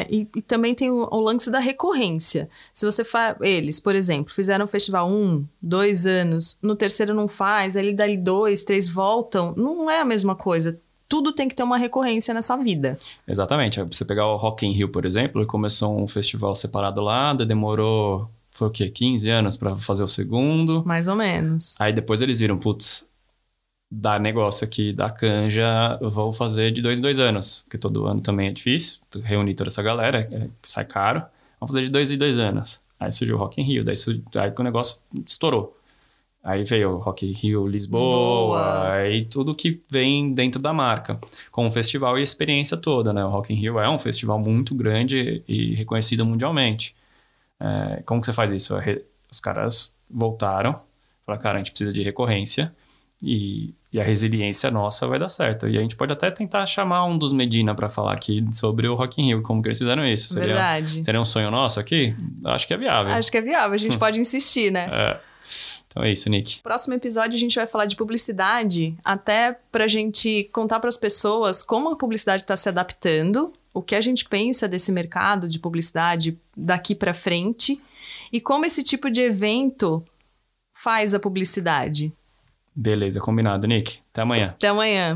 e, e, também tem o, o, lance da recorrência. Se você faz. Eles, por exemplo, fizeram um festival um, dois anos, no terceiro não faz, aí dali dois, três voltam, não é a mesma coisa. Tudo tem que ter uma recorrência nessa vida. Exatamente. Você pegar o Rock in Rio, por exemplo, começou um festival separado lá, demorou foi o quê? 15 anos para fazer o segundo. Mais ou menos. Aí depois eles viram, putz, dar negócio aqui da canja, eu vou fazer de dois em dois anos, porque todo ano também é difícil, reunir toda essa galera, é, sai caro. Vamos fazer de dois em dois anos. Aí surgiu o Rock in Rio, daí, aí o negócio estourou. Aí veio o Rock in Rio Lisboa, Lisboa, aí tudo que vem dentro da marca, com o festival e a experiência toda, né? O Rock in Rio é um festival muito grande e reconhecido mundialmente. É, como que você faz isso? Os caras voltaram, falaram, cara, a gente precisa de recorrência, e, e, a resiliência nossa vai dar certo. E a gente pode até tentar chamar um dos Medina para falar aqui sobre o Rock in Rio, como que eles fizeram isso. Seria, Verdade. Seria um sonho nosso aqui? Acho que é viável. Acho que é viável, a gente pode insistir, né? É. Então é isso, Nick. Próximo episódio a gente vai falar de publicidade, até pra gente contar para as pessoas como a publicidade está se adaptando, o que a gente pensa desse mercado de publicidade daqui para frente e como esse tipo de evento faz a publicidade. Beleza, combinado, Nick. Até amanhã. Até amanhã.